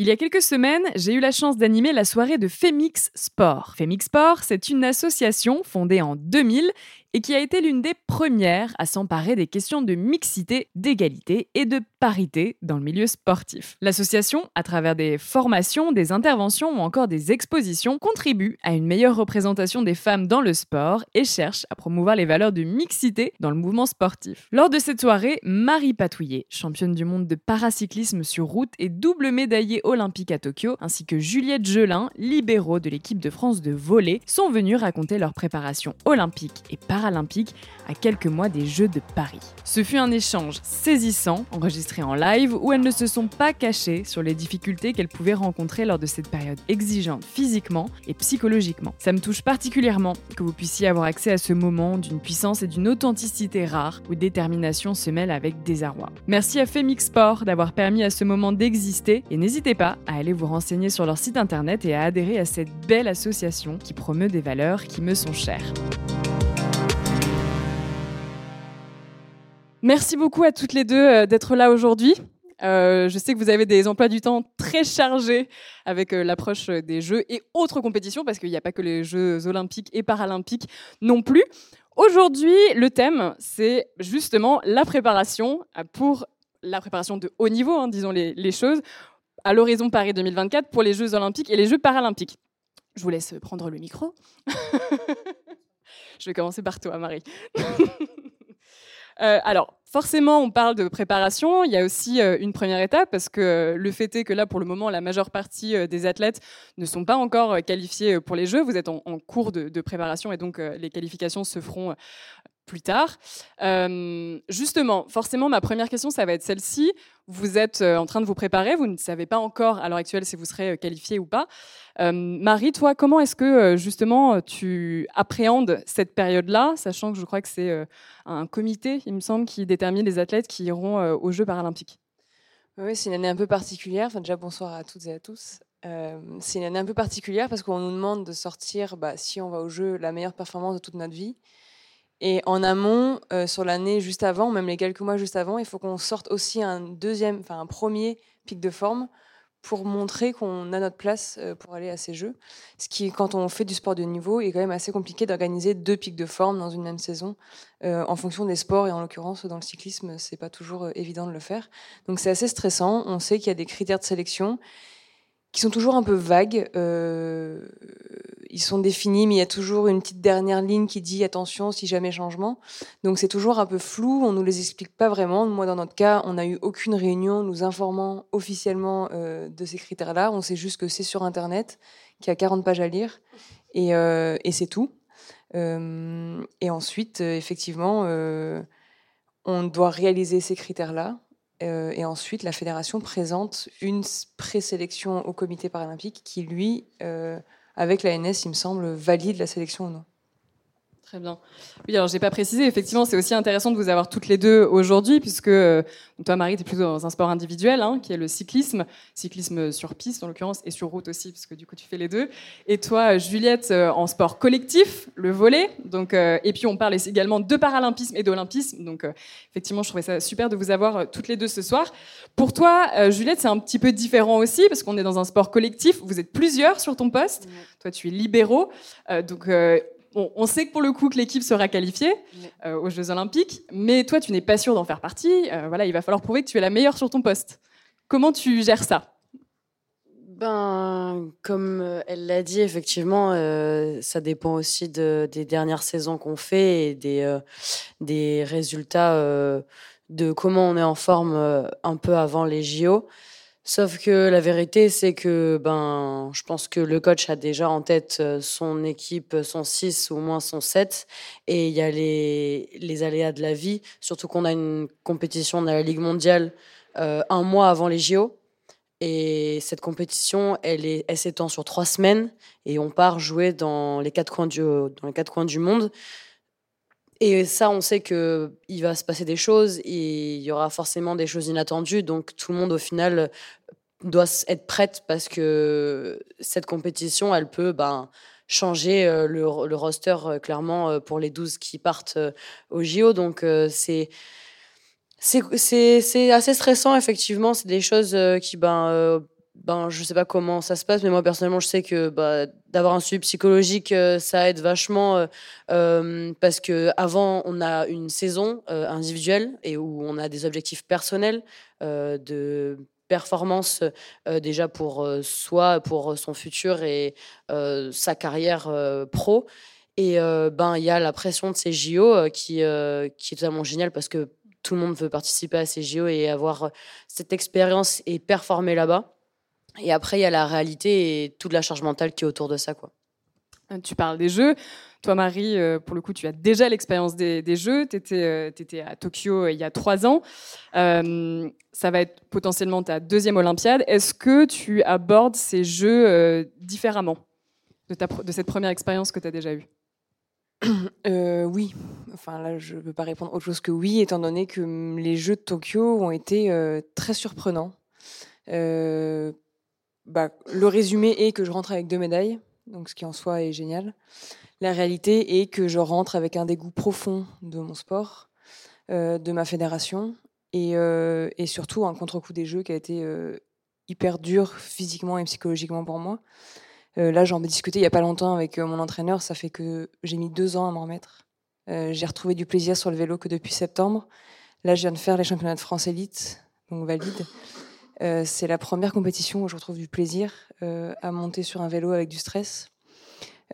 Il y a quelques semaines, j'ai eu la chance d'animer la soirée de Femix Sport. Femix Sport, c'est une association fondée en 2000 et qui a été l'une des premières à s'emparer des questions de mixité, d'égalité et de parité dans le milieu sportif. L'association, à travers des formations, des interventions ou encore des expositions, contribue à une meilleure représentation des femmes dans le sport et cherche à promouvoir les valeurs de mixité dans le mouvement sportif. Lors de cette soirée, Marie Patouillet, championne du monde de paracyclisme sur route et double médaillée olympique à Tokyo, ainsi que Juliette Gelin, libéraux de l'équipe de France de volley, sont venus raconter leur préparation olympique et paralympique paralympiques à quelques mois des Jeux de Paris. Ce fut un échange saisissant, enregistré en live, où elles ne se sont pas cachées sur les difficultés qu'elles pouvaient rencontrer lors de cette période exigeante physiquement et psychologiquement. Ça me touche particulièrement que vous puissiez avoir accès à ce moment d'une puissance et d'une authenticité rare où détermination se mêle avec désarroi. Merci à Femix Sport d'avoir permis à ce moment d'exister et n'hésitez pas à aller vous renseigner sur leur site internet et à adhérer à cette belle association qui promeut des valeurs qui me sont chères. Merci beaucoup à toutes les deux euh, d'être là aujourd'hui. Euh, je sais que vous avez des emplois du temps très chargés avec euh, l'approche des Jeux et autres compétitions, parce qu'il n'y a pas que les Jeux olympiques et paralympiques non plus. Aujourd'hui, le thème, c'est justement la préparation pour la préparation de haut niveau, hein, disons les, les choses, à l'horizon Paris 2024 pour les Jeux olympiques et les Jeux paralympiques. Je vous laisse prendre le micro. je vais commencer par toi, Marie. Euh, alors, forcément, on parle de préparation. Il y a aussi euh, une première étape parce que euh, le fait est que là, pour le moment, la majeure partie des athlètes ne sont pas encore qualifiés pour les Jeux. Vous êtes en, cours de, préparation et donc les qualifications se feront plus tard. justement, forcément, ma première question, ça va être celle-ci. Vous êtes en train de vous préparer, vous ne savez pas encore à l'heure actuelle si vous serez qualifié ou pas. Marie, toi, comment est-ce que justement tu appréhendes cette période-là, sachant que je crois que c'est un comité, il me semble, qui détermine les athlètes qui iront aux Jeux paralympiques? Oui, c'est une année un peu particulière. Enfin, déjà, bonsoir à toutes et à tous. c'est une année un peu particulière parce qu'on nous demande de sortir, bah, si on va aux Jeux, la meilleure performance de toute notre vie. Et en amont, euh, sur l'année juste avant, même les quelques mois juste avant, il faut qu'on sorte aussi un deuxième, enfin un premier pic de forme pour montrer qu'on a notre place euh, pour aller à ces jeux. Ce qui, quand on fait du sport de niveau, est quand même assez compliqué d'organiser deux pics de forme dans une même saison, euh, en fonction des sports et en l'occurrence dans le cyclisme, c'est pas toujours évident de le faire. Donc c'est assez stressant. On sait qu'il y a des critères de sélection qui sont toujours un peu vagues. Ils sont définis, mais il y a toujours une petite dernière ligne qui dit attention si jamais changement. Donc c'est toujours un peu flou, on nous les explique pas vraiment. Moi, dans notre cas, on n'a eu aucune réunion nous informant officiellement euh, de ces critères-là. On sait juste que c'est sur Internet, qu'il y a 40 pages à lire, et, euh, c'est tout. Euh, et ensuite, effectivement, on doit réaliser ces critères-là. Et ensuite, la fédération présente une présélection au comité paralympique qui, lui, avec l'ANS, il me semble, valide la sélection ou non. Très bien. Oui, alors j'ai pas précisé, effectivement, c'est aussi intéressant de vous avoir toutes les deux aujourd'hui, puisque euh, toi, Marie, tu es plutôt dans un sport individuel, hein, qui est le cyclisme, cyclisme sur piste en l'occurrence, et sur route aussi, puisque du coup tu fais les deux. Et toi, Juliette, euh, en sport collectif, le volet. Donc, euh, et puis on parle également de paralympisme et d'olympisme. Donc, effectivement, je trouvais ça super de vous avoir toutes les deux ce soir. Pour toi, Juliette, c'est un petit peu différent aussi, parce qu'on est dans un sport collectif. Vous êtes plusieurs sur ton poste. Toi, tu es libéraux. donc on sait que pour le coup que l'équipe sera qualifiée euh, aux Jeux Olympiques, mais toi, tu n'es pas sûr d'en faire partie. Euh, voilà, il va falloir prouver que tu es la meilleure sur ton poste. Comment tu gères ça? Ben, comme euh, elle l'a dit, effectivement, ça dépend aussi des dernières saisons qu'on fait et des, des résultats de comment on est en forme un peu avant les JO. Sauf que la vérité, c'est que ben, je pense que le coach a déjà en tête euh, son équipe, son 6 ou au moins son 7. Et il y a les, les aléas de la vie, surtout qu'on a une compétition dans la Ligue mondiale euh, un mois avant les JO. Et cette compétition, elle, s'étend sur trois semaines et on part jouer dans les quatre coins du, dans les quatre coins du monde. Et ça, on sait que il va se passer des choses il y aura forcément des choses inattendues. Donc tout le monde, au final, doit être prête parce que cette compétition, elle peut ben, changer euh, le, le, roster euh, clairement euh, pour les 12 qui partent au JO. Donc c'est c'est assez stressant, effectivement. C'est des choses qui, ben, ben, je sais pas comment ça se passe, mais moi personnellement, je sais que bah, d'avoir un suivi psychologique, ça aide vachement parce que avant, on a une saison individuelle et où on a des objectifs personnels de performance déjà pour soi, pour son futur et sa carrière pro. Et ben, il y a la pression de ces JO qui, qui est totalement géniale parce que tout le monde veut participer à ces JO et avoir cette expérience et performer là-bas. Et après, il y a la réalité et toute la charge mentale qui est autour de ça. Quoi. Euh, tu parles des jeux. Toi, Marie, euh, pour le coup, tu as déjà l'expérience des, jeux. Tu étais, euh, à Tokyo il y a trois ans. ça va être potentiellement ta deuxième Olympiade. Est-ce que tu abordes ces jeux différemment de, cette première expérience que tu as déjà eue? Oui, enfin là je ne peux pas répondre autre chose que oui, étant donné que les Jeux de Tokyo ont été très surprenants. Bah, le résumé est que je rentre avec deux médailles, donc ce qui en soi est génial. La réalité est que je rentre avec un dégoût profond de mon sport, euh, de ma fédération, et, euh, et, surtout un contre-coup des Jeux qui a été euh, hyper dur physiquement et psychologiquement pour moi. là, j'en ai discuté il n'y a pas longtemps avec mon entraîneur, ça fait que j'ai mis deux ans à m'en remettre. j'ai retrouvé du plaisir sur le vélo que depuis septembre. Là, je viens de faire les championnats de France élite, donc valide. Euh, c'est la première compétition où je retrouve du plaisir euh, à monter sur un vélo avec du stress.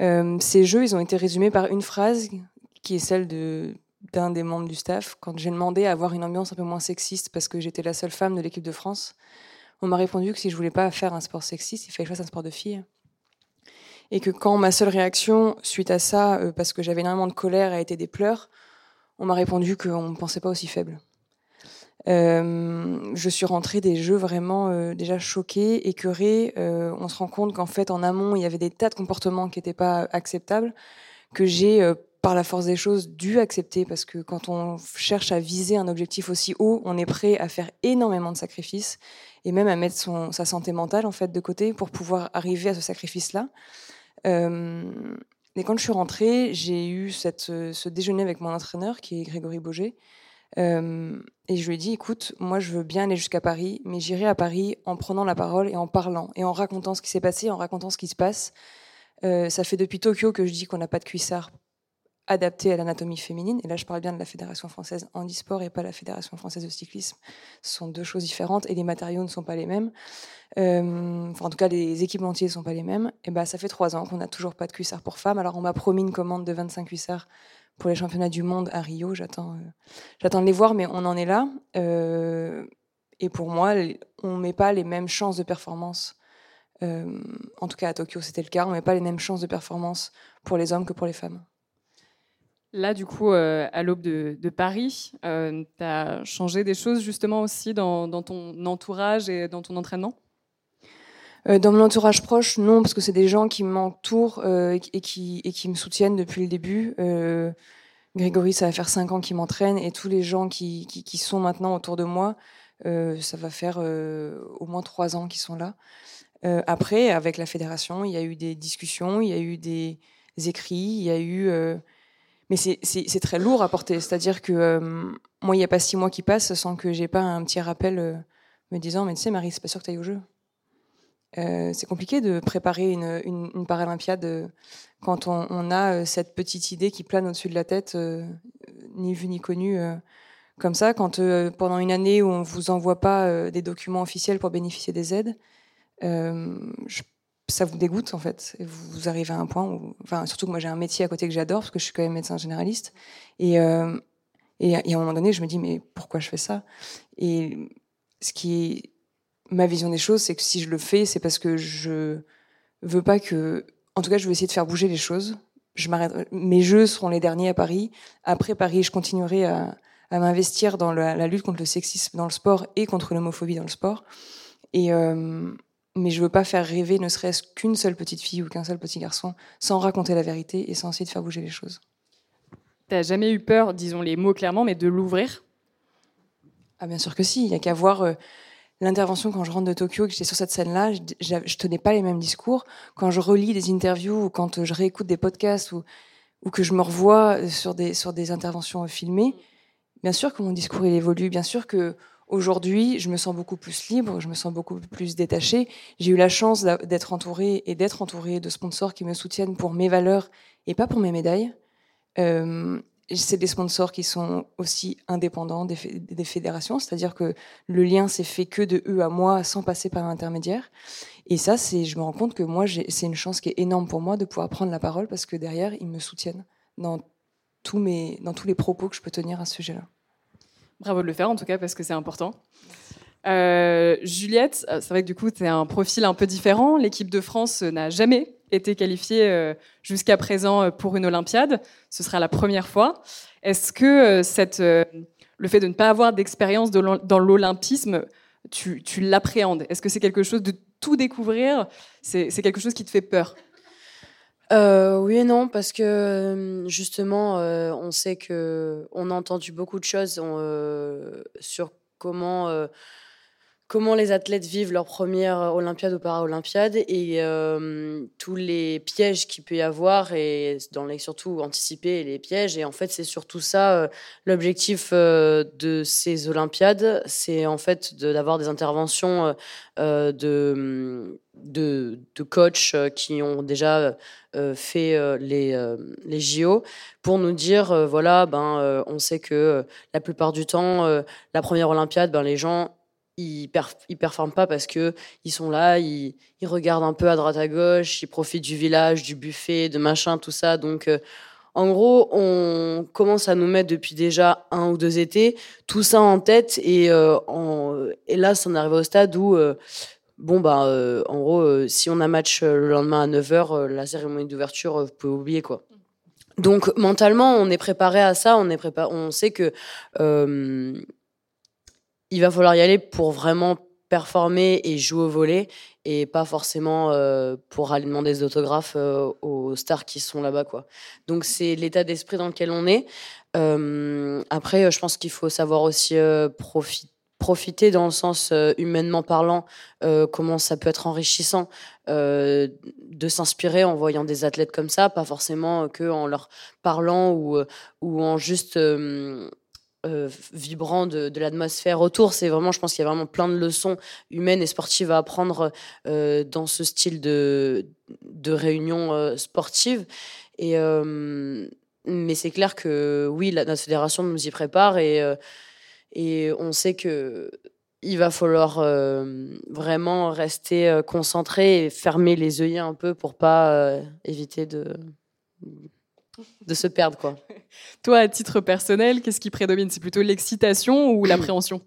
Euh, ces jeux, ils ont été résumés par une phrase qui est celle d'un des membres du staff. Quand j'ai demandé à avoir une ambiance un peu moins sexiste parce que j'étais la seule femme de l'équipe de France, on m'a répondu que si je voulais pas faire un sport sexiste, il fallait que je fasse un sport de fille. Et que quand ma seule réaction suite à ça, parce que j'avais énormément de colère, a été des pleurs, on m'a répondu qu'on ne pensait pas aussi faible. Euh, je suis rentrée des jeux vraiment euh, déjà choquée, écœurée. Euh, on se rend compte qu'en fait, en amont, il y avait des tas de comportements qui n'étaient pas acceptables, que j'ai, par la force des choses, dû accepter, parce que quand on cherche à viser un objectif aussi haut, on est prêt à faire énormément de sacrifices, et même à mettre son, sa santé mentale en fait de côté pour pouvoir arriver à ce sacrifice-là. et quand je suis rentrée, j'ai eu cette, ce déjeuner avec mon entraîneur, qui est Grégory Boger, et je lui ai dit, écoute, moi je veux bien aller jusqu'à Paris, mais j'irai à Paris en prenant la parole et en parlant et en racontant ce qui s'est passé, en racontant ce qui se passe. Euh, ça fait depuis Tokyo que je dis qu'on n'a pas de cuissard adapté à l'anatomie féminine. Et là, je parle bien de la Fédération française handisport et pas la Fédération française de cyclisme. Ce sont deux choses différentes et les matériaux ne sont pas les mêmes. enfin, en tout cas, les équipementiers ne sont pas les mêmes. Et ben, ça fait trois ans qu'on n'a toujours pas de cuissard pour femmes. Alors, on m'a promis une commande de 25 cuissards pour les championnats du monde à Rio. J'attends, euh, de les voir, mais on en est là. Euh, et pour moi, on ne met pas les mêmes chances de performance. Euh, en tout cas, à Tokyo, c'était le cas. On ne met pas les mêmes chances de performance pour les hommes que pour les femmes. Là, du coup, à l'aube de, Paris, tu as changé des choses justement aussi dans, ton entourage et dans ton entraînement? Euh, dans mon entourage proche, non, parce que c'est des gens qui m'entourent euh, et, qui, me soutiennent depuis le début. Euh, Grégory, ça va faire cinq ans qu'il m'entraîne et tous les gens qui, sont maintenant autour de moi, ça va faire au moins trois ans qu'ils sont là. après, avec la fédération, il y a eu des discussions, il y a eu des écrits, il y a eu... mais c'est très lourd à porter. C'est-à-dire que moi, il n'y a pas six mois qui passent sans que j'ai pas un petit rappel me disant, mais tu sais, Marie, c'est pas sûr que tu ailles au jeu. Euh, c'est compliqué de préparer une, paralympiade euh, quand on, a euh, cette petite idée qui plane au-dessus de la tête, ni vu ni connu, comme ça. Quand pendant une année où on ne vous envoie pas des documents officiels pour bénéficier des aides, ça vous dégoûte en fait. vous, arrivez à un point où, enfin, surtout que moi j'ai un métier à côté que j'adore parce que je suis quand même médecin généraliste. Et, et, et, à un moment donné, je me dis mais pourquoi je fais ça? Et ce qui est ma vision des choses, c'est que si je le fais, c'est parce que je veux pas que. En tout cas, je veux essayer de faire bouger les choses. Je Mes jeux seront les derniers à Paris. Après Paris, je continuerai à, m'investir dans la, lutte contre le sexisme dans le sport et contre l'homophobie dans le sport. Et euh, mais je veux pas faire rêver ne serait-ce qu'une seule petite fille ou qu'un seul petit garçon sans raconter la vérité et sans essayer de faire bouger les choses. T'as jamais eu peur, disons les mots clairement, mais de l'ouvrir? Ah bien sûr que si. Il y a qu'à voir. Euh, l'intervention quand je rentre de Tokyo, que j'étais sur cette scène-là, je, je, tenais pas les mêmes discours. Quand je relis des interviews ou quand je réécoute des podcasts ou, ou que je me revois sur des, sur des interventions filmées, bien sûr que mon discours il évolue, bien sûr que Aujourd'hui, je me sens beaucoup plus libre, je me sens beaucoup plus détachée. J'ai eu la chance d'être entourée et d'être entourée de sponsors qui me soutiennent pour mes valeurs et pas pour mes médailles. Euh, c'est des sponsors qui sont aussi indépendants des, fédérations, c'est-à-dire que le lien s'est fait que de eux à moi sans passer par un intermédiaire. Et ça, je me rends compte que moi, c'est une chance qui est énorme pour moi de pouvoir prendre la parole parce que derrière, ils me soutiennent dans tous, mes, dans tous les propos que je peux tenir à ce sujet-là. Bravo de le faire en tout cas parce que c'est important. Euh, Juliette, euh, c'est vrai que du coup, tu un profil un peu différent. L'équipe de France n'a jamais été qualifiée euh, jusqu'à présent pour une Olympiade. Ce sera la première fois. Est-ce que le fait de ne pas avoir d'expérience dans l'olympisme, tu, tu l'appréhendes? Est-ce que c'est quelque chose de tout découvrir? C'est quelque chose qui te fait peur? Oui et non parce que justement on sait que on a entendu beaucoup de choses sur comment comment les athlètes vivent leur première Olympiade ou para-Olympiade et euh, tous les pièges qu'il peut y avoir et dans les, surtout anticiper les pièges. Et en fait, c'est surtout ça euh, l'objectif euh, de ces Olympiades, c'est en fait d'avoir des interventions de, de, de coachs qui ont déjà fait les, les JO pour nous dire voilà, ben, on sait que la plupart du temps, la première Olympiade, ben, les gens ils, performent pas parce que ils sont là, ils, regardent un peu à droite à gauche, ils profitent du village, du buffet, de machin, tout ça. Donc, euh, en gros, on commence à nous mettre depuis déjà un ou deux étés tout ça en tête et, euh, en, là, on arrive au stade où euh, bon bah en gros, si on a match le lendemain à 9h, la cérémonie d'ouverture, vous pouvez oublier quoi. Donc mentalement, on est préparé à ça, on est préparé, on sait que il va falloir y aller pour vraiment performer et jouer au volet et pas forcément euh, pour aller demander des autographes euh, aux stars qui sont là-bas quoi. Donc c'est l'état d'esprit dans lequel on est. Euh, après, je pense qu'il faut savoir aussi profiter dans le sens humainement parlant, comment ça peut être enrichissant de s'inspirer en voyant des athlètes comme ça, pas forcément que en leur parlant ou, ou en juste euh, vibrant de, l'atmosphère autour. C'est vraiment, je pense qu'il y a vraiment plein de leçons humaines et sportives à apprendre euh, dans ce style de, de réunion euh, sportive. Et, mais c'est clair que oui, la, notre fédération nous y prépare et, et on sait que il va falloir vraiment rester concentré et fermer les œillets un peu pour pas éviter de de se perdre quoi. Toi, à titre personnel, qu'est-ce qui prédomine? C'est plutôt l'excitation ou l'appréhension?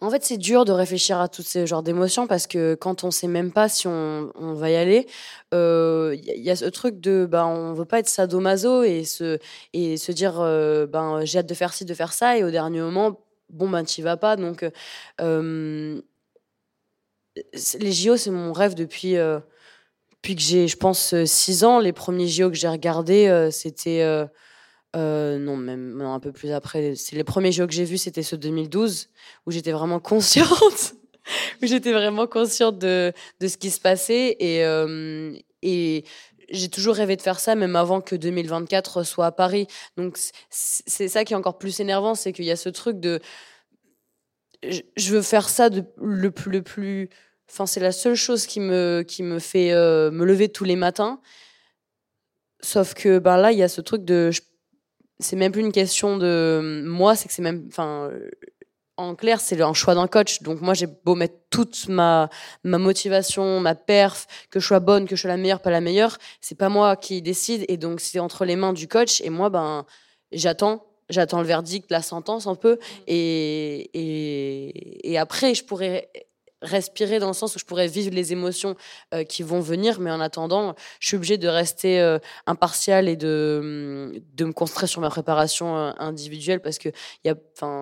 En fait, c'est dur de réfléchir à tous ces genres d'émotions parce que quand on sait même pas si on, va y aller, il euh, y, a ce truc de ben on veut pas être sadomaso et se et se dire euh, ben j'ai hâte de faire ci, de faire ça et au dernier moment bon ben y vas pas. Donc euh, les JO c'est mon rêve depuis depuis que j'ai, je pense, 6 ans, les premiers JO que j'ai regardés, euh, c'était. Euh, euh, non, même un peu plus après. C'est les premiers JO que j'ai vus, c'était ce 2012, où j'étais vraiment consciente. où j'étais vraiment consciente de, de ce qui se passait. Et, et j'ai toujours rêvé de faire ça, même avant que 2024 soit à Paris. Donc, c'est ça qui est encore plus énervant, c'est qu'il y a ce truc de. Je veux faire ça le plus Enfin, c'est la seule chose qui me, qui me fait euh, me lever tous les matins. Sauf que ben là, il y a ce truc de. C'est même plus une question de moi, c'est que c'est même. Enfin, en clair, c'est un choix d'un coach. Donc moi, j'ai beau mettre toute ma, ma motivation, ma perf, que je sois bonne, que je sois la meilleure, pas la meilleure, c'est pas moi qui décide. Et donc, c'est entre les mains du coach. Et moi, ben, j'attends j'attends le verdict, la sentence un peu, mmh. et, et, et après, je pourrais respirer dans le sens où je pourrais vivre les émotions euh, qui vont venir, mais en attendant, je suis obligée de rester euh, impartiale et de, de me concentrer sur ma préparation euh, individuelle parce que y a,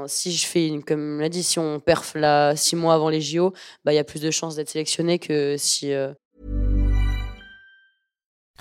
si je fais, comme l'a dit, si on perf là six mois avant les JO, bah, il y a plus de chances d'être sélectionné que si.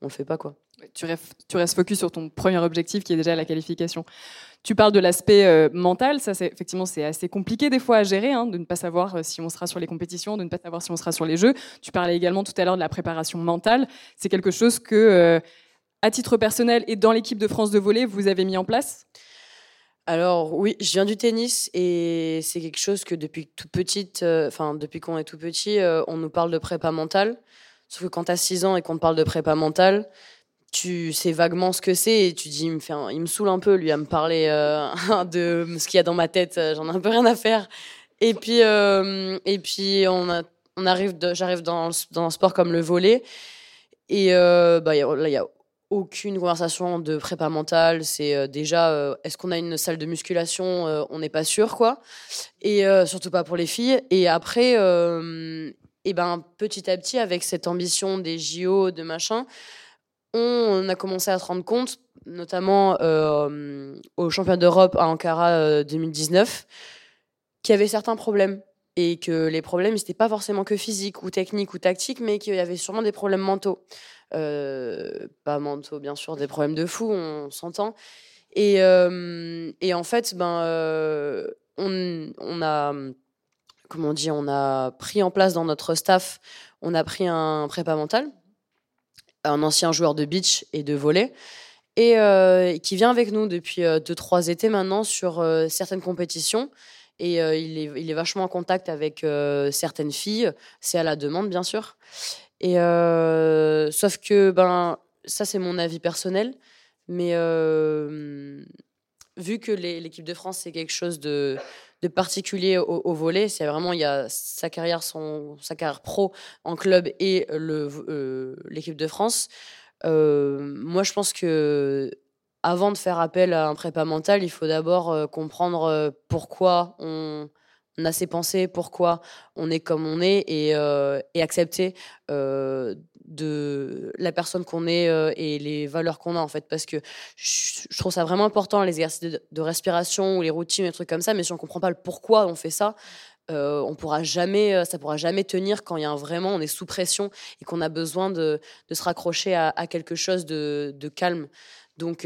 On le fait pas quoi. tu, restes focus sur ton premier objectif qui est déjà la qualification. Tu parles de l'aspect euh, mental, ça c'est effectivement c'est assez compliqué des fois à gérer, hein, de ne pas savoir euh, si on sera sur les compétitions, de ne pas savoir si on sera sur les jeux. Tu parlais également tout à l'heure de la préparation mentale. C'est quelque chose que, euh, à titre personnel et dans l'équipe de France de volley, vous avez mis en place? Alors oui, je viens du tennis et c'est quelque chose que depuis toute petite, euh, enfin depuis qu'on est tout petit, euh, on nous parle de prépa mentale. Sauf que quand tu as 6 ans et qu'on te parle de prépa mentale, tu sais vaguement ce que c'est et tu dis, il me, fait un- saoule un peu lui à me parler euh, de ce qu'il y a dans ma tête, euh, j'en ai un peu rien à faire. Et puis, euh, et puis on, arrive, j'arrive dans, dans un sport comme le volley et bah, là, il y a aucune conversation de prépa mentale. C'est déjà, est-ce qu'on a une salle de musculation On n'est pas sûr, quoi. Et surtout pas pour les filles. Et après, et ben, petit à petit, avec cette ambition des JO, de machin, on, a commencé à se rendre compte, notamment euh, au championnat d'Europe à Ankara euh, 2019, qu'il y avait certains problèmes. Et que les problèmes, n'étaient pas forcément que physiques ou techniques ou tactiques, mais qu'il y avait sûrement des problèmes mentaux. Euh, pas mentaux, bien sûr, des problèmes de fou, on s'entend. Et, euh, en fait, ben, euh, on a, comment on dit, on a pris en place dans notre staff, on a pris un prépa mental, un ancien joueur de beach et de volley, et euh, qui vient avec nous depuis 2-3 étés maintenant sur euh, certaines compétitions. Et euh, il, est, il est vachement en contact avec euh, certaines filles, c'est à la demande bien sûr. Et euh, sauf que ben ça c'est mon avis personnel, mais euh, vu que l'équipe de France c'est quelque chose de, de particulier au, volet, c'est vraiment il y a sa carrière son sa carrière pro en club et euh, l'équipe de France. Euh, moi je pense que avant de faire appel à un prépa mental, il faut d'abord euh, comprendre pourquoi on, on a ces pensées, pourquoi on est comme on est et, euh, accepter euh, de la personne qu'on est euh, et les valeurs qu'on a en fait. Parce que je, trouve ça vraiment important, les exercices de, respiration ou les routines, les trucs comme ça, mais si on comprend pas le pourquoi on fait ça, euh, on pourra jamais, ça pourra jamais tenir quand il y a vraiment, on est sous pression et qu'on a besoin de, se raccrocher à, quelque chose de, calme. Donc,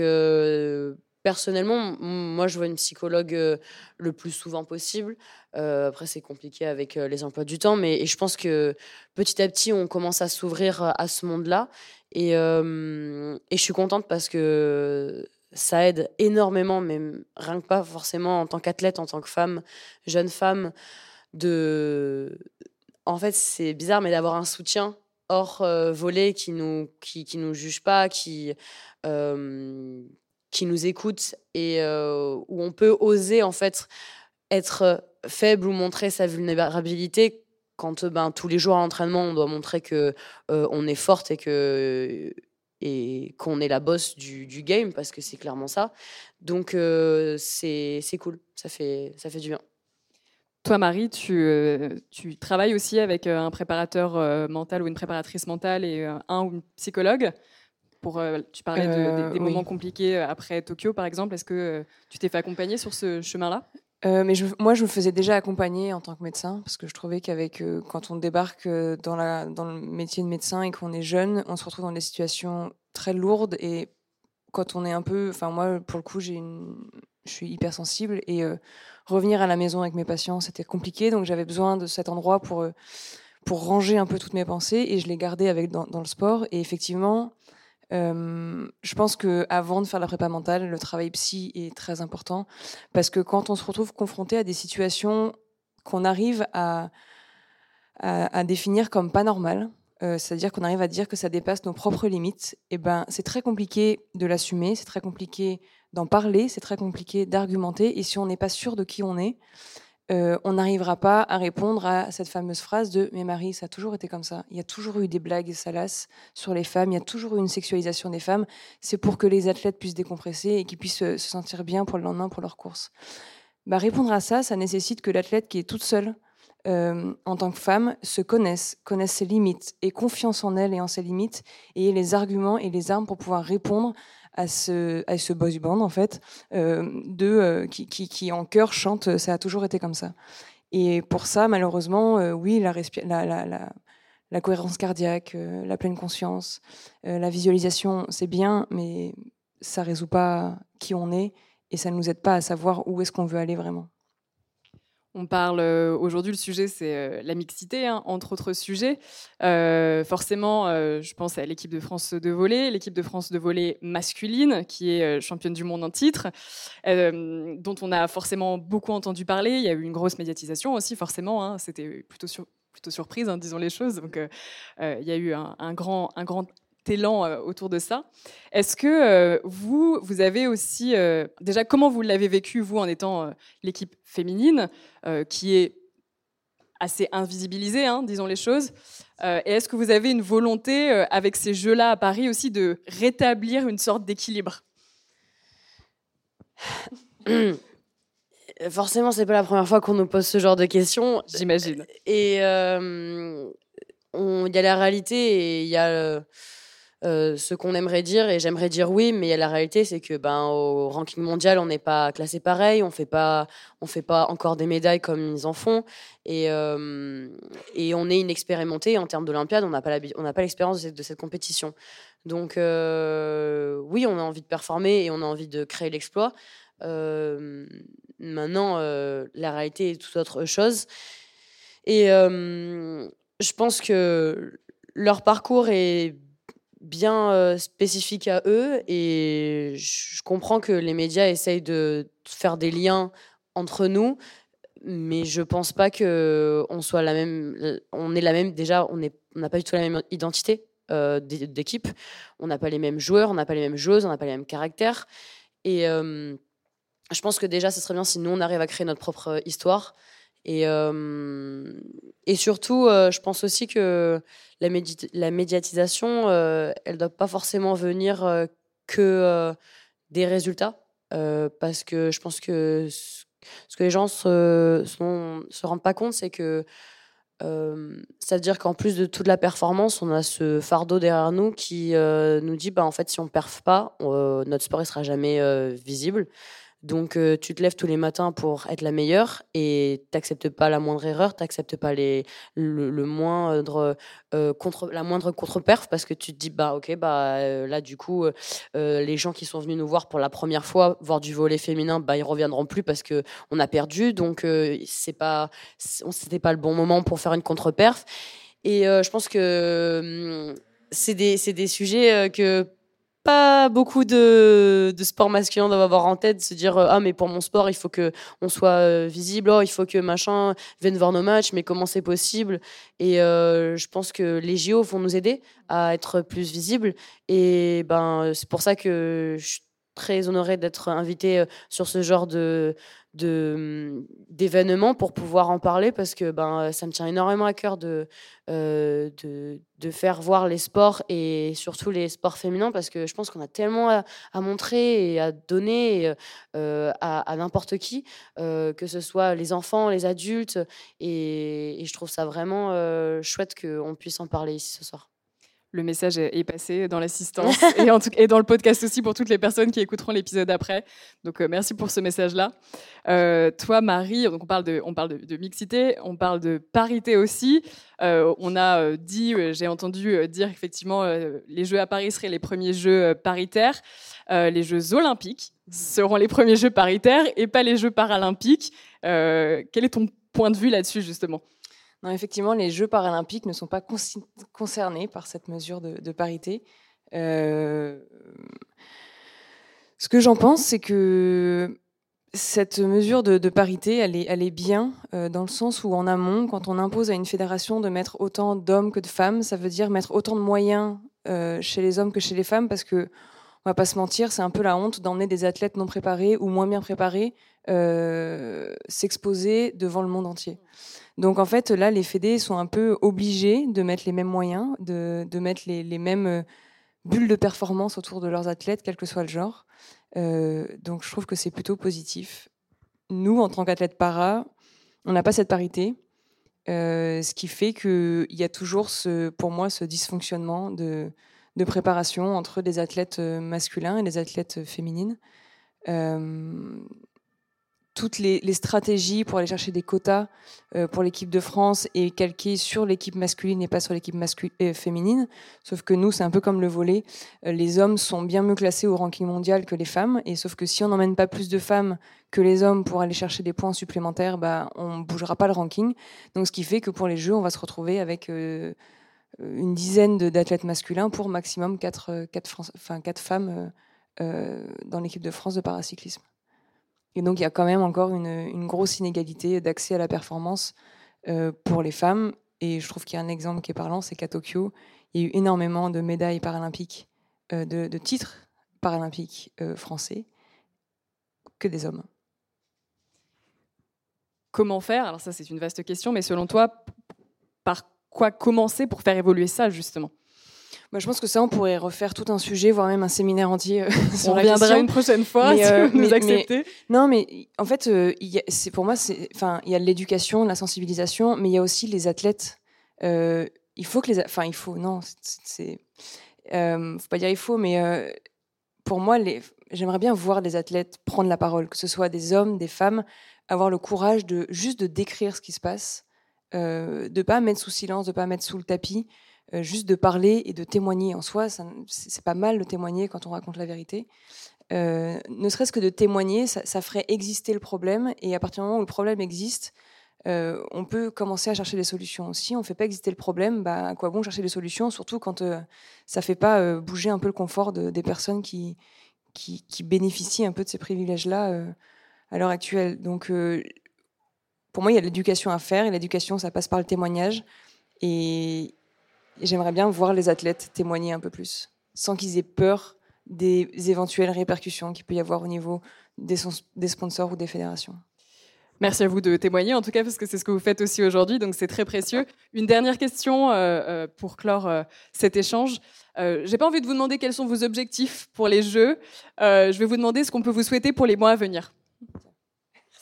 personnellement, moi, je vois une psychologue euh, le plus souvent possible. Euh, après, c'est compliqué avec euh, les emplois du temps, mais je pense que petit à petit, on commence à s'ouvrir à ce monde-là. Et, et je suis contente parce que ça aide énormément, mais rien que pas forcément en tant qu'athlète, en tant que femme, jeune femme, de. En fait, c'est bizarre, mais d'avoir un soutien hors volet qui nous qui, qui nous juge pas, qui qui nous écoute et euh, où on peut oser en fait être faible ou montrer sa vulnérabilité quand euh, ben, tous les jours à l'entraînement on doit montrer que euh, on est forte et que et qu'on est la boss du, game parce que c'est clairement ça. Donc euh, c'est cool. Ça fait ça fait du bien. Toi, Marie, tu, euh, tu travailles aussi avec euh, un préparateur euh, mental ou une préparatrice mentale et euh, un ou une psychologue. Pour, euh, tu parlais de- Euh, des, oui. moments compliqués euh, après Tokyo, par exemple. Est-ce que tu t'es fait accompagner sur ce chemin-là? Euh, mais je- moi, je me faisais déjà accompagner en tant que médecin parce que je trouvais qu'avec euh, quand on débarque euh, dans, la, dans le métier de médecin et qu'on est jeune, on se retrouve dans des situations très lourdes et quand on est un peu, enfin moi pour le coup, j'ai une, je suis hypersensible et revenir à la maison avec mes patients, c'était compliqué, donc j'avais besoin de cet endroit pour pour ranger un peu toutes mes pensées et je l'ai gardé avec dans, dans le sport et effectivement. Euh, je pense que avant de faire la prépa mentale, le travail psy est très important parce que quand on se retrouve confronté à des situations qu'on arrive à, définir comme pas normales, euh, c'est-à-dire qu'on arrive à dire que ça dépasse nos propres limites, et ben c'est très compliqué de l'assumer, c'est très compliqué d'en parler, c'est très compliqué d'argumenter, et si on n'est pas sûr de qui on est, euh, on n'arrivera pas à répondre à cette fameuse phrase de Mais Marie, ça a toujours été comme ça. Il y a toujours eu des blagues salaces sur les femmes, il y a toujours eu une sexualisation des femmes. C'est pour que les athlètes puissent décompresser et qu'ils puissent se, se sentir bien pour le lendemain, pour leur course. Bah, répondre à ça, ça nécessite que l'athlète qui est toute seule euh, en tant que femme se connaisse, connaisse ses limites, ait confiance en elle et en ses limites, et ait les arguments et les armes pour pouvoir répondre à ce, à ce boys band, en fait, de, qui, qui, qui, en chœur chante Ça a toujours été comme ça. Et pour ça, malheureusement, oui, la, la, la, la la cohérence cardiaque, la pleine conscience, la visualisation, c'est bien, mais ça résout pas qui on est et ça ne nous aide pas à savoir où est-ce qu'on veut aller vraiment. On parle euh, aujourd'hui, le sujet c'est euh, la mixité, hein, entre autres sujets. Euh, forcément, je pense à l'équipe de France de volley, l'équipe de France de volley masculine, qui est championne du monde en titre, dont on a forcément beaucoup entendu parler. Il y a eu une grosse médiatisation aussi, forcément. Hein. C'était plutôt, plutôt surprise, hein, disons les choses. Donc, il y a eu un, grand, un grand élan euh, autour de ça. Est-ce que euh, vous, vous avez aussi, euh, déjà, comment vous l'avez vécu, vous, en étant l'équipe féminine, qui est assez invisibilisée, hein, disons les choses Et est-ce que vous avez une volonté, avec ces jeux-là à Paris aussi, de rétablir une sorte d'équilibre? Forcément, c'est pas la première fois qu'on nous pose ce genre de questions. J'imagine. Et il y a la réalité et il y a euh, ce qu'on aimerait dire et j'aimerais dire oui mais la réalité c'est que ben au ranking mondial on n'est pas classé pareil on fait pas on fait pas encore des médailles comme ils en font. Et euh, et on est inexpérimenté en termes d'olympiade on n'a pas l'expérience de, cette compétition. Donc euh, oui on a envie de performer et on a envie de créer l'exploit. Maintenant la réalité est tout autre chose. Et je pense que leur parcours est bien euh, spécifique à eux et je comprends que les médias essayent de faire des liens entre nous mais je pense pas que on soit la même on est la même déjà on n'a pas du tout la même identité euh, d'équipe. On n'a pas les mêmes joueurs on n'a pas les mêmes joueuses on n'a pas les mêmes caractères et euh, je pense que déjà ce serait bien si nous on arrive à créer notre propre histoire et, euh, et surtout, euh, je pense aussi que la, la médiatisation, euh, elle ne doit pas forcément venir que des résultats. parce que je pense que ce que les gens se, se rendent pas compte, c'est que c'est-à-dire qu'en plus de toute la performance, on a ce fardeau derrière nous qui nous dit bah, en fait, si on ne perf pas, notre sport ne sera jamais visible. Donc, euh, tu te lèves tous les matins pour être la meilleure et t'acceptes pas la moindre erreur, t'acceptes pas les, le, moindre euh, contre, la moindre contre-perf parce que tu te dis bah ok bah euh, là du coup les gens qui sont venus nous voir pour la première fois voir du volet féminin bah ils reviendront plus parce que on a perdu. Donc c'est pas c'était pas le bon moment pour faire une contre-perf. Et je pense que hum, c'est des, des sujets que pas beaucoup de, de sports masculins doivent avoir en tête, se dire ah mais pour mon sport il faut que on soit euh, visible, oh, il faut que machin vienne voir nos matchs, mais comment c'est possible? Et euh, je pense que les JO vont nous aider à être plus visibles. Et ben c'est pour ça que je suis très honorée d'être invitée euh, sur ce genre de d'événements pour pouvoir en parler parce que ben ça me tient énormément à cœur de, euh, de, de faire voir les sports et surtout les sports féminins parce que je pense qu'on a tellement à, montrer et à donner euh, à, n'importe qui euh, que ce soit les enfants les adultes et, et je trouve ça vraiment chouette qu'on puisse en parler ici ce soir le message est passé dans l'assistance et, en tout, et dans le podcast aussi pour toutes les personnes qui écouteront l'épisode après. Donc euh, merci pour ce message-là. Euh, toi, Marie, donc on parle, de, on parle de, mixité, on parle de parité aussi. Euh, on a dit, j'ai entendu dire effectivement, les Jeux à Paris seraient les premiers Jeux paritaires. les Jeux olympiques seront les premiers Jeux paritaires et pas les Jeux paralympiques. quel est ton point de vue là-dessus justement? Non, effectivement, les Jeux paralympiques ne sont pas concernés par cette mesure de, parité. Euh, ce que j'en pense, c'est que cette mesure de, parité, elle est, bien euh, dans le sens où en amont, quand on impose à une fédération de mettre autant d'hommes que de femmes, ça veut dire mettre autant de moyens euh, chez les hommes que chez les femmes, parce que on va pas se mentir, c'est un peu la honte d'emmener des athlètes non préparés ou moins bien préparés s'exposer devant le monde entier. Donc en fait, là, les fédés sont un peu obligés de mettre les mêmes moyens, de, mettre les, mêmes euh, bulles de performance autour de leurs athlètes, quel que soit le genre. Euh, donc je trouve que c'est plutôt positif. Nous, en tant qu'athlètes para, on n'a pas cette parité. Euh, ce qui fait qu'il y a toujours, pour moi, ce dysfonctionnement de préparation entre des athlètes masculins et des athlètes féminines toutes les, stratégies pour aller chercher des quotas euh, pour l'équipe de France et calquées sur l'équipe masculine et pas sur l'équipe euh, féminine. Sauf que nous, c'est un peu comme le volet. Euh, les hommes sont bien mieux classés au ranking mondial que les femmes. Et sauf que si on n'emmène pas plus de femmes que les hommes pour aller chercher des points supplémentaires, bah, on ne bougera pas le ranking. Donc ce qui fait que pour les Jeux, on va se retrouver avec une dizaine d'athlètes masculins pour maximum 4, femmes dans l'équipe de France de paracyclisme. Et donc, il y a quand même encore une, grosse inégalité d'accès à la performance euh, pour les femmes. Et je trouve qu'il y a un exemple qui est parlant, c'est qu'à Tokyo, il y a eu énormément de médailles paralympiques, euh, de, titres paralympiques euh, français, que des hommes. Comment faire? Alors ça, c'est une vaste question, mais selon toi, par quoi commencer pour faire évoluer ça, justement? Bah, je pense que ça, on pourrait refaire tout un sujet, voire même un séminaire entier. Euh, on reviendra une prochaine fois si euh, vous nous acceptez. non, mais en fait, euh, c'est pour moi, enfin, il y a l'éducation, la sensibilisation, mais il y a aussi les athlètes. il faut que les, enfin, il faut, non, c'est, faut pas dire il faut, mais pour moi, j'aimerais bien voir des athlètes prendre la parole, que ce soit des hommes, des femmes, avoir le courage de juste de décrire ce qui se passe, euh, de pas mettre sous silence, de pas mettre sous le tapis. Euh, juste de parler et de témoigner en soi, c'est pas mal de témoigner quand on raconte la vérité. Euh, ne serait-ce que de témoigner, ça, ferait exister le problème, et à partir du moment où le problème existe, euh, on peut commencer à chercher des solutions. Si on ne fait pas exister le problème, bah, à quoi bon chercher des solutions, surtout quand ça ne fait pas bouger un peu le confort des personnes qui, qui, bénéficient un peu de ces privilèges-là à l'heure actuelle. Donc, pour moi, il y a l'éducation à faire, et l'éducation, ça passe par le témoignage. Et, j'aimerais bien voir les athlètes témoigner un peu plus, sans qu'ils aient peur des éventuelles répercussions qu'il peut y avoir au niveau des, sponsors ou des fédérations. Merci à vous de témoigner, en tout cas, parce que c'est ce que vous faites aussi aujourd'hui, donc c'est très précieux. Une dernière question euh, euh, pour clore euh, cet échange. Euh, J'ai pas envie de vous demander quels sont vos objectifs pour les Jeux. je vais vous demander ce qu'on peut vous souhaiter pour les mois à venir.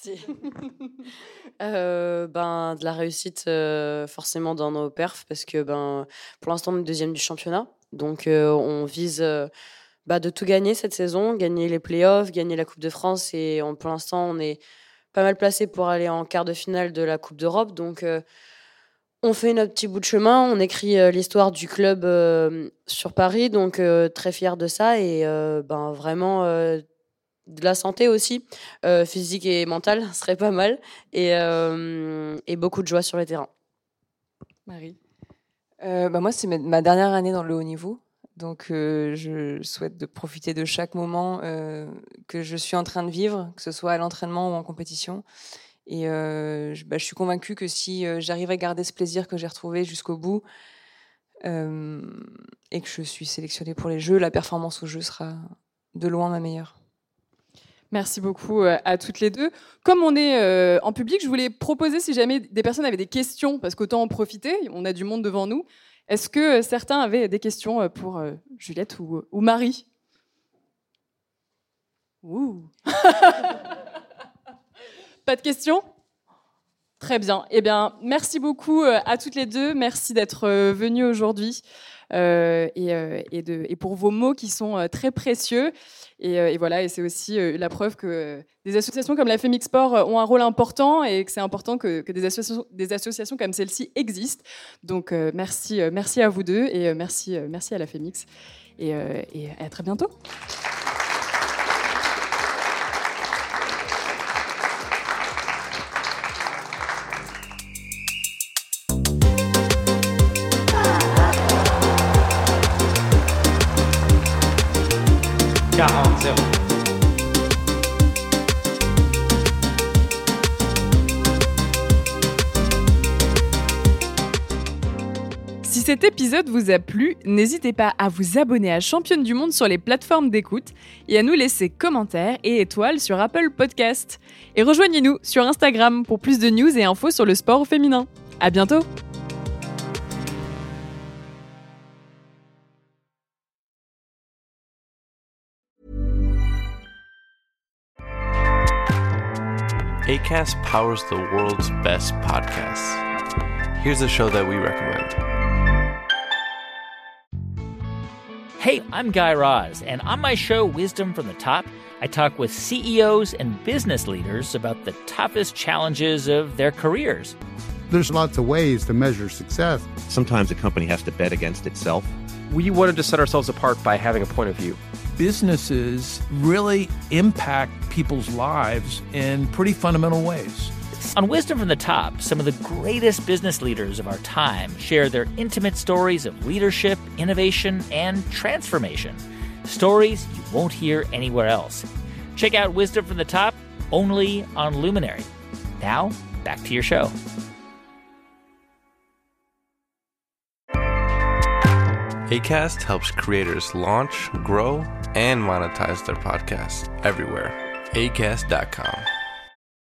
Merci. Euh, ben, de la réussite euh, forcément dans nos perfs parce que ben, pour l'instant on est deuxième du championnat. Donc euh, on vise bah, de tout gagner cette saison, gagner les playoffs, gagner la Coupe de France et on, pour l'instant on est pas mal placé pour aller en quart de finale de la Coupe d'Europe. Donc on fait notre petit bout de chemin, on écrit l'histoire du club sur Paris, donc très fier de ça et ben, vraiment de la santé aussi, euh, physique et mentale, serait pas mal, et, euh, et, beaucoup de joie sur le terrain. Marie? Euh, bah Moi, c'est ma dernière année dans le haut niveau, donc je souhaite de profiter de chaque moment que je suis en train de vivre, que ce soit à l'entraînement ou en compétition. Et je, bah, je, suis convaincue que si j'arrive à garder ce plaisir que j'ai retrouvé jusqu'au bout, et que je suis sélectionnée pour les Jeux, la performance au jeu sera de loin ma meilleure. Merci beaucoup euh, à toutes les deux. Comme on est euh, en public, je voulais proposer, si jamais des personnes avaient des questions, parce qu'autant en profiter, on a du monde devant nous. Est-ce que euh, certains avaient des questions pour Juliette ou, Marie? Pas de questions? Très bien. Eh bien, merci beaucoup à toutes les deux. Merci d'être venues aujourd'hui. Euh, euh, et, pour vos mots qui sont euh, très précieux. Et, voilà, et c'est aussi la preuve que des associations comme la Femix Sport ont un rôle important et que c'est important que, des, associations, des associations comme celle-ci existent. Donc merci, merci à vous deux et merci, merci à la Femix. Et à très bientôt. Cet épisode vous a plu, n'hésitez pas à vous abonner à Championne du Monde sur les plateformes d'écoute et à nous laisser commentaires et étoiles sur Apple Podcast. Et rejoignez-nous sur Instagram pour plus de news et infos sur le sport féminin. À bientôt! ACAST powers the world's best podcasts. Here's a show that we recommend. Hey, I'm Guy Raz, and on my show, Wisdom from the Top, I talk with CEOs and business leaders about the toughest challenges of their careers. There's lots of ways to measure success. Sometimes a company has to bet against itself. We wanted to set ourselves apart by having a point of view. Businesses really impact people's lives in pretty fundamental ways. On Wisdom from the Top, some of the greatest business leaders of our time share their intimate stories of leadership, innovation, and transformation. Stories you won't hear anywhere else. Check out Wisdom from the Top only on Luminary. Now, back to your show. ACAST helps creators launch, grow, and monetize their podcasts everywhere. ACAST.com.